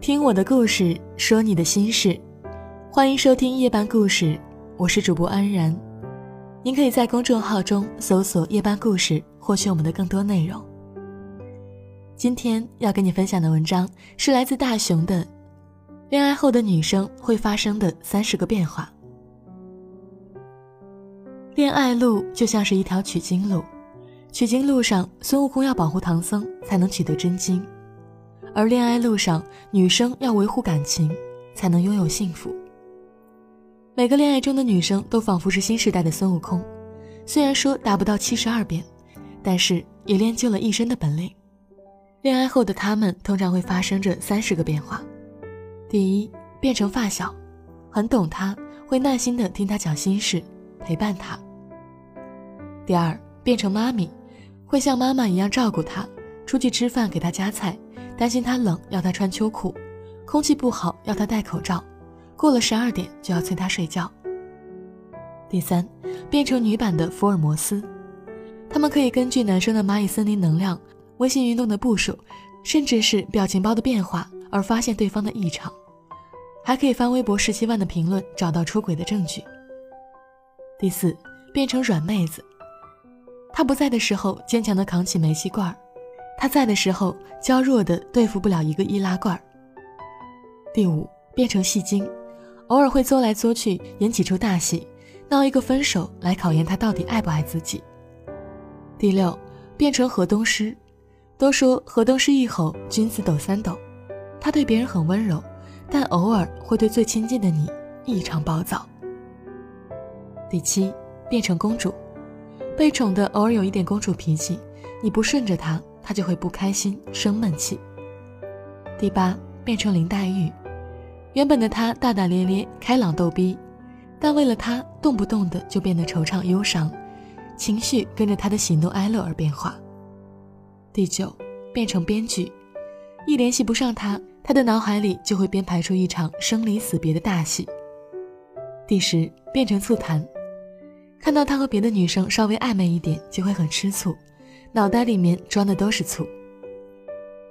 听我的故事，说你的心事，欢迎收听夜半故事，我是主播安然。您可以在公众号中搜索“夜半故事”，获取我们的更多内容。今天要跟你分享的文章是来自大熊的《恋爱后的女生会发生的三十个变化》。恋爱路就像是一条取经路，取经路上，孙悟空要保护唐僧才能取得真经。而恋爱路上，女生要维护感情，才能拥有幸福。每个恋爱中的女生都仿佛是新时代的孙悟空，虽然说达不到七十二变，但是也练就了一身的本领。恋爱后的她们通常会发生着三十个变化：第一，变成发小，很懂他，会耐心的听他讲心事，陪伴他；第二，变成妈咪，会像妈妈一样照顾他，出去吃饭给他夹菜。担心他冷，要他穿秋裤；空气不好，要他戴口罩；过了十二点就要催他睡觉。第三，变成女版的福尔摩斯，他们可以根据男生的蚂蚁森林能量、微信运动的步数，甚至是表情包的变化而发现对方的异常，还可以翻微博十七万的评论找到出轨的证据。第四，变成软妹子，他不在的时候，坚强的扛起煤气罐儿。他在的时候，娇弱的对付不了一个易拉罐。第五，变成戏精，偶尔会作来作去，演几出大戏，闹一个分手来考验他到底爱不爱自己。第六，变成河东狮，都说河东狮一吼，君子抖三抖。他对别人很温柔，但偶尔会对最亲近的你异常暴躁。第七，变成公主，被宠的偶尔有一点公主脾气，你不顺着他。他就会不开心、生闷气。第八，变成林黛玉，原本的她大大咧咧、开朗逗逼，但为了他，动不动的就变得惆怅忧伤，情绪跟着他的喜怒哀乐而变化。第九，变成编剧，一联系不上他，他的脑海里就会编排出一场生离死别的大戏。第十，变成醋坛，看到他和别的女生稍微暧昧一点，就会很吃醋。脑袋里面装的都是醋。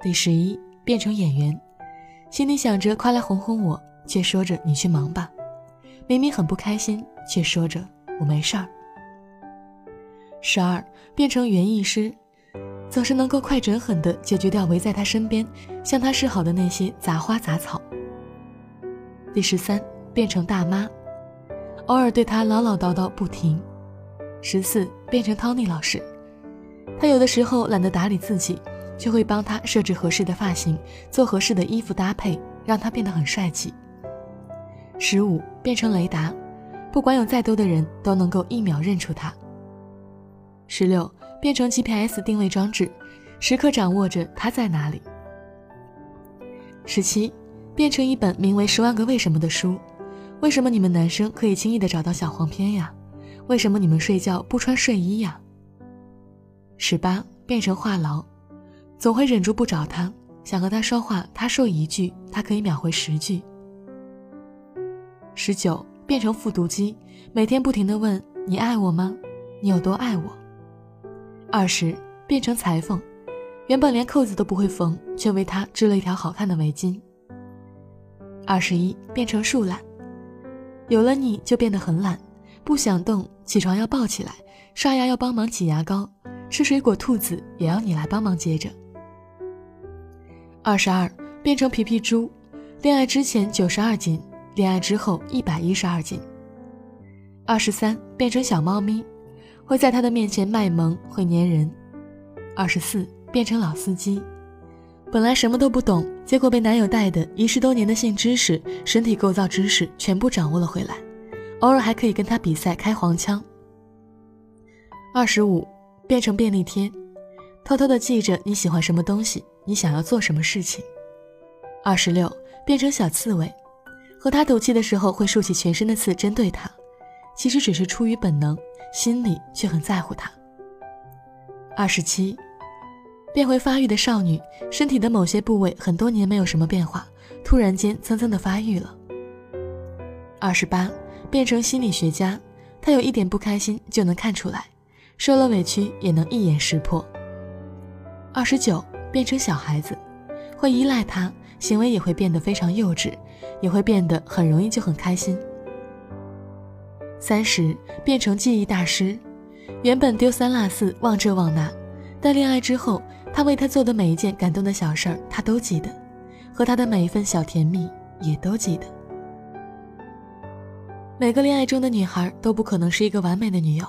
第十一，变成演员，心里想着快来哄哄我，却说着你去忙吧。明明很不开心，却说着我没事儿。十二，变成园艺师，总是能够快准狠地解决掉围在他身边向他示好的那些杂花杂草。第十三，变成大妈，偶尔对他唠唠叨叨不停。十四，变成 Tony 老师。他有的时候懒得打理自己，却会帮他设置合适的发型，做合适的衣服搭配，让他变得很帅气。十五变成雷达，不管有再多的人都能够一秒认出他。十六变成 GPS 定位装置，时刻掌握着他在哪里。十七变成一本名为《十万个为什么》的书，为什么你们男生可以轻易的找到小黄片呀？为什么你们睡觉不穿睡衣呀？十八变成话痨，总会忍住不找他，想和他说话，他说一句，他可以秒回十句。十九变成复读机，每天不停的问你爱我吗？你有多爱我？二十变成裁缝，原本连扣子都不会缝，却为他织了一条好看的围巾。二十一变成树懒，有了你就变得很懒，不想动，起床要抱起来，刷牙要帮忙挤牙膏。吃水果，兔子也要你来帮忙接着。二十二变成皮皮猪，恋爱之前九十二斤，恋爱之后一百一十二斤。二十三变成小猫咪，会在他的面前卖萌，会粘人。二十四变成老司机，本来什么都不懂，结果被男友带的一十多年的性知识、身体构造知识全部掌握了回来，偶尔还可以跟他比赛开黄腔。二十五。变成便利贴，偷偷的记着你喜欢什么东西，你想要做什么事情。二十六，变成小刺猬，和他赌气的时候会竖起全身的刺针对他，其实只是出于本能，心里却很在乎他。二十七，变回发育的少女，身体的某些部位很多年没有什么变化，突然间蹭蹭的发育了。二十八，变成心理学家，他有一点不开心就能看出来。受了委屈也能一眼识破。二十九变成小孩子，会依赖他，行为也会变得非常幼稚，也会变得很容易就很开心。三十变成记忆大师，原本丢三落四、忘这忘那，但恋爱之后，他为他做的每一件感动的小事儿，他都记得，和他的每一份小甜蜜也都记得。每个恋爱中的女孩都不可能是一个完美的女友，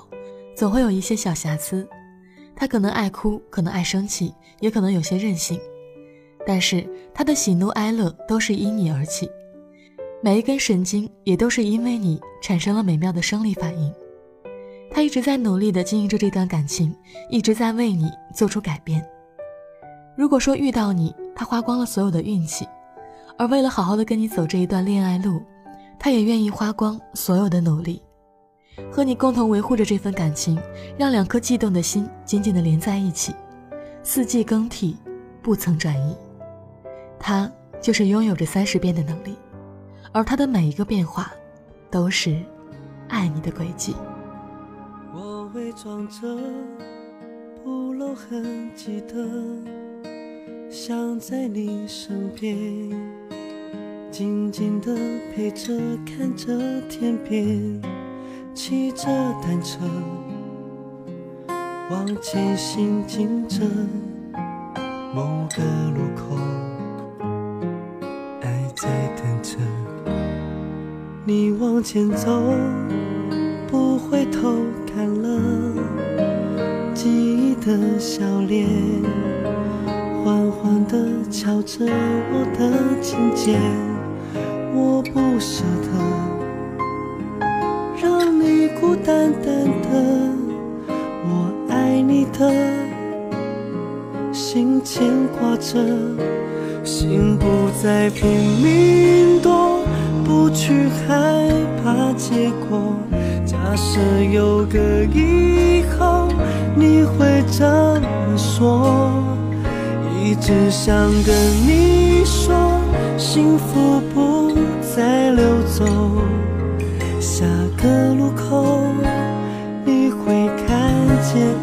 总会有一些小瑕疵。他可能爱哭，可能爱生气，也可能有些任性，但是他的喜怒哀乐都是因你而起，每一根神经也都是因为你产生了美妙的生理反应。他一直在努力地经营着这段感情，一直在为你做出改变。如果说遇到你，他花光了所有的运气，而为了好好的跟你走这一段恋爱路。他也愿意花光所有的努力，和你共同维护着这份感情，让两颗悸动的心紧紧的连在一起，四季更替，不曾转移。他就是拥有着三十变的能力，而他的每一个变化，都是爱你的轨迹。我伪装着不露痕迹的，想在你身边。静静地陪着，看着天边，骑着单车，往前行进着。某个路口，爱在等着你往前走，不回头看了记忆的笑脸，缓缓地敲着我的琴键。我不舍得孤单单的，我爱你的心牵挂着，心不再拼命躲，不去害怕结果。假设有个以后，你会怎么说？一直想跟你说，幸福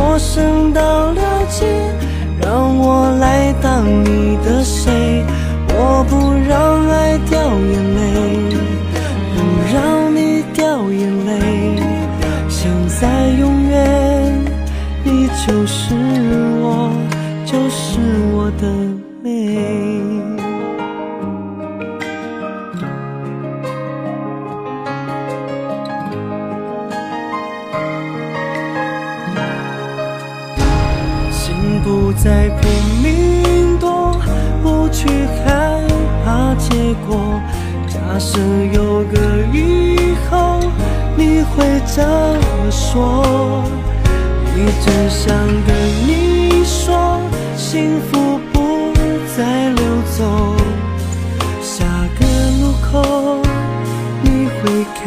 陌生到了解，让我来当你的谁？我不让爱掉眼泪，不让你掉眼泪。现在永远，你就是。不再拼命躲，不去害怕结果。假设有个以后，你会怎么说？一直想跟你说，幸福不。再溜走，下个路口你会看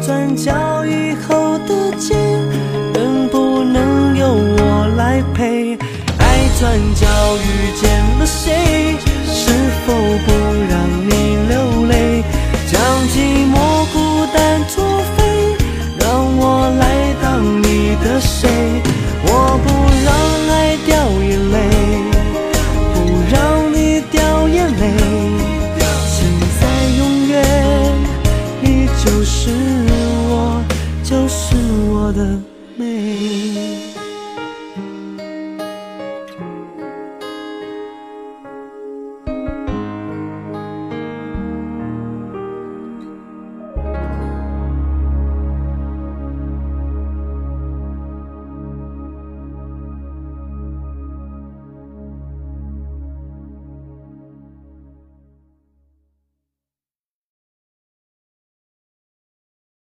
转角以后的街，能不能由我来陪？爱转角遇见了谁？是否不让你流泪？将寂寞孤单。